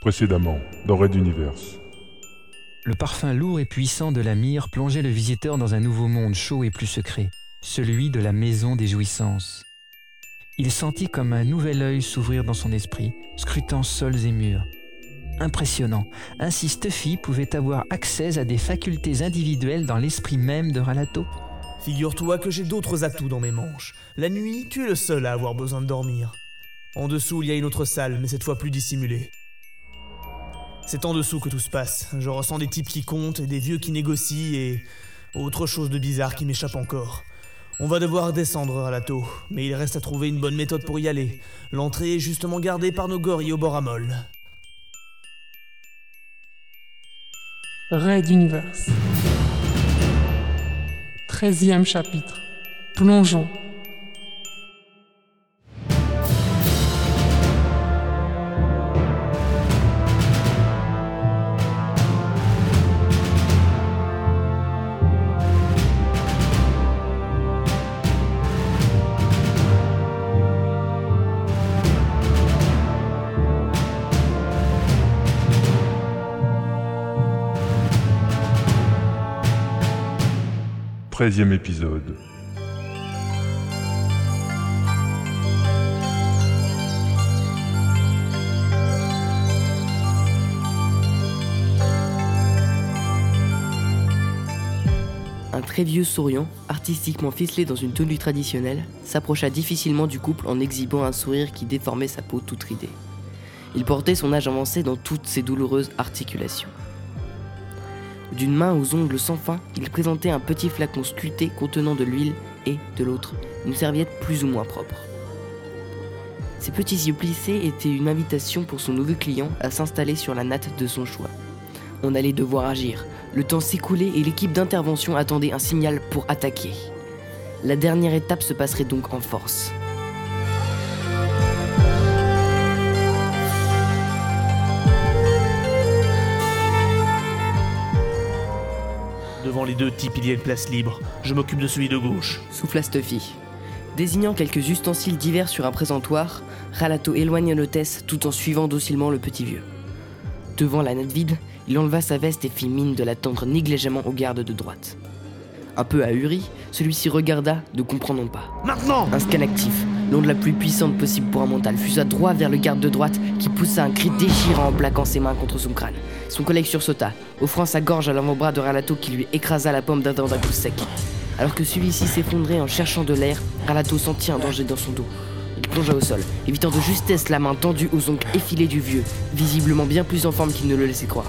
Précédemment, dans Red Universe. Le parfum lourd et puissant de la myrrhe plongeait le visiteur dans un nouveau monde chaud et plus secret, celui de la maison des jouissances. Il sentit comme un nouvel œil s'ouvrir dans son esprit, scrutant sols et murs. Impressionnant, ainsi Stuffy pouvait avoir accès à des facultés individuelles dans l'esprit même de Ralato. Figure-toi que j'ai d'autres atouts dans mes manches. La nuit, tu es le seul à avoir besoin de dormir. En dessous, il y a une autre salle, mais cette fois plus dissimulée. C'est en dessous que tout se passe. Je ressens des types qui comptent et des vieux qui négocient et autre chose de bizarre qui m'échappe encore. On va devoir descendre à la taux, mais il reste à trouver une bonne méthode pour y aller. L'entrée est justement gardée par nos gorilles au bord à Universe. 13e chapitre. Plongeons. Treizième épisode. Un très vieux souriant, artistiquement ficelé dans une tenue traditionnelle, s'approcha difficilement du couple en exhibant un sourire qui déformait sa peau toute ridée. Il portait son âge avancé dans toutes ses douloureuses articulations. D'une main aux ongles sans fin, il présentait un petit flacon sculpté contenant de l'huile et, de l'autre, une serviette plus ou moins propre. Ses petits yeux plissés étaient une invitation pour son nouveau client à s'installer sur la natte de son choix. On allait devoir agir. Le temps s'écoulait et l'équipe d'intervention attendait un signal pour attaquer. La dernière étape se passerait donc en force. Les deux types, il y a une place libre. Je m'occupe de celui de gauche. souffla Stuffy. Désignant quelques ustensiles divers sur un présentoir, Ralato éloigna l'hôtesse tout en suivant docilement le petit vieux. Devant la natte vide, il enleva sa veste et fit mine de la tendre négligemment au garde de droite. Un peu ahuri, celui-ci regarda, ne comprenant pas. Maintenant Un scan actif, l'onde la plus puissante possible pour un mental, fusa droit vers le garde de droite qui poussa un cri déchirant en plaquant ses mains contre son crâne. Son collègue sursauta, offrant sa gorge à l'avant-bras de Ralato qui lui écrasa la paume d'un dent d'un coup sec. Alors que celui-ci s'effondrait en cherchant de l'air, Ralato sentit un danger dans son dos. Il plongea au sol, évitant de justesse la main tendue aux ongles effilés du vieux, visiblement bien plus en forme qu'il ne le laissait croire.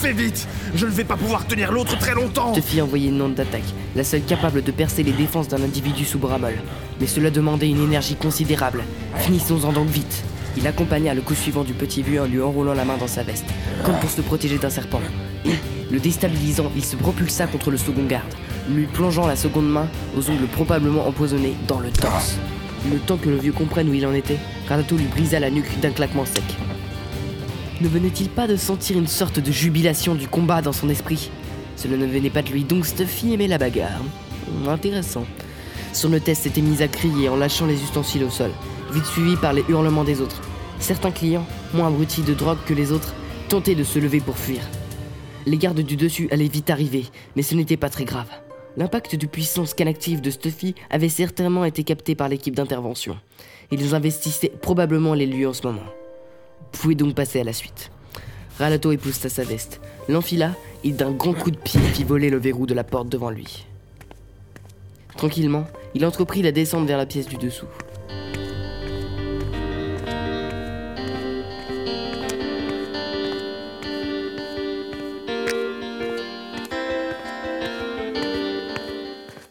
Fais vite Je ne vais pas pouvoir tenir l'autre très longtemps te fit envoyer une onde d'attaque, la seule capable de percer les défenses d'un individu sous bras molle. Mais cela demandait une énergie considérable. Finissons-en donc vite. Il accompagna le coup suivant du petit vieux en lui enroulant la main dans sa veste, comme pour se protéger d'un serpent. Le déstabilisant, il se propulsa contre le second garde, lui plongeant la seconde main, aux ongles probablement empoisonnés, dans le torse. Le temps que le vieux comprenne où il en était, Radato lui brisa la nuque d'un claquement sec. Ne venait-il pas de sentir une sorte de jubilation du combat dans son esprit? Cela ne venait pas de lui, donc Stuffy aimait la bagarre. Hum, Intéressant. Son hôtesse s'était mise à crier en lâchant les ustensiles au sol, vite suivi par les hurlements des autres. Certains clients, moins abrutis de drogue que les autres, tentaient de se lever pour fuir. Les gardes du dessus allaient vite arriver, mais ce n'était pas très grave. L'impact du puissant scan actif de Stuffy avait certainement été capté par l'équipe d'intervention. Ils investissaient probablement les lieux en ce moment. Vous pouvez donc passer à la suite. Ralato époussa sa veste, l'enfila et d'un grand coup de pied fit voler le verrou de la porte devant lui. Tranquillement, il entreprit la descente vers la pièce du dessous.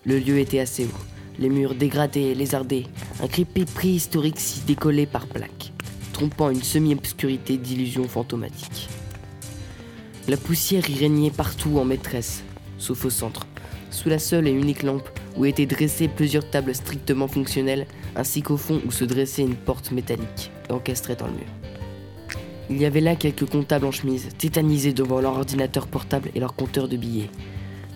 Le lieu était assez haut, les murs dégradés lézardés, un crépi préhistorique s'y décollait par plaques, trompant une semi-obscurité d'illusions fantomatiques. La poussière y régnait partout en maîtresse, sauf au centre, sous la seule et unique lampe où étaient dressées plusieurs tables strictement fonctionnelles, ainsi qu'au fond où se dressait une porte métallique, encastrée dans le mur. Il y avait là quelques comptables en chemise, tétanisés devant leur ordinateur portable et leur compteur de billets.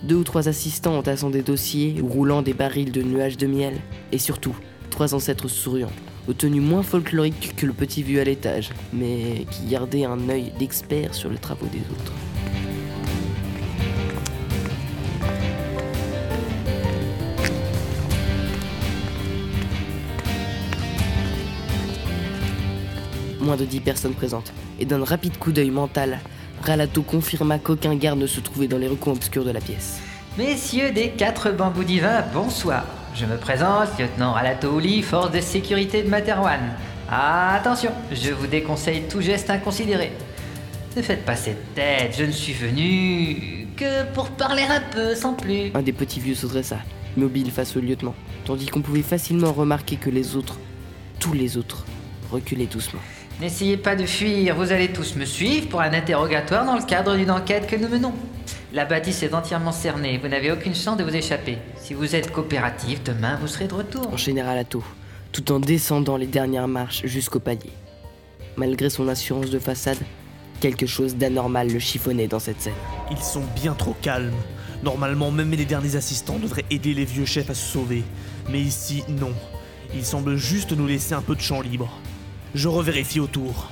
Deux ou trois assistants entassant des dossiers ou roulant des barils de nuages de miel, et surtout, trois ancêtres souriants, aux moins folkloriques que le petit vieux à l'étage, mais qui gardait un œil d'expert sur les travaux des autres. Moins de dix personnes présentes, et d'un rapide coup d'œil mental, Ralato confirma qu'aucun garde ne se trouvait dans les recoins obscurs de la pièce. Messieurs des quatre bambous divins, bonsoir. Je me présente, lieutenant Ralatouli, force de sécurité de Materwan. Attention, je vous déconseille tout geste inconsidéré. Ne faites pas cette tête, je ne suis venu que pour parler un peu, sans plus. Un des petits vieux se dressa, immobile face au lieutenant, tandis qu'on pouvait facilement remarquer que les autres, tous les autres, reculaient doucement. N'essayez pas de fuir, vous allez tous me suivre pour un interrogatoire dans le cadre d'une enquête que nous menons. La bâtisse est entièrement cernée, vous n'avez aucune chance de vous échapper. Si vous êtes coopératif, demain vous serez de retour. Enchaîna Ralato, tout en descendant les dernières marches jusqu'au palier. Malgré son assurance de façade, quelque chose d'anormal le chiffonnait dans cette scène. Ils sont bien trop calmes. Normalement, même les derniers assistants devraient aider les vieux chefs à se sauver. Mais ici, non. Ils semblent juste nous laisser un peu de champ libre. Je revérifie autour.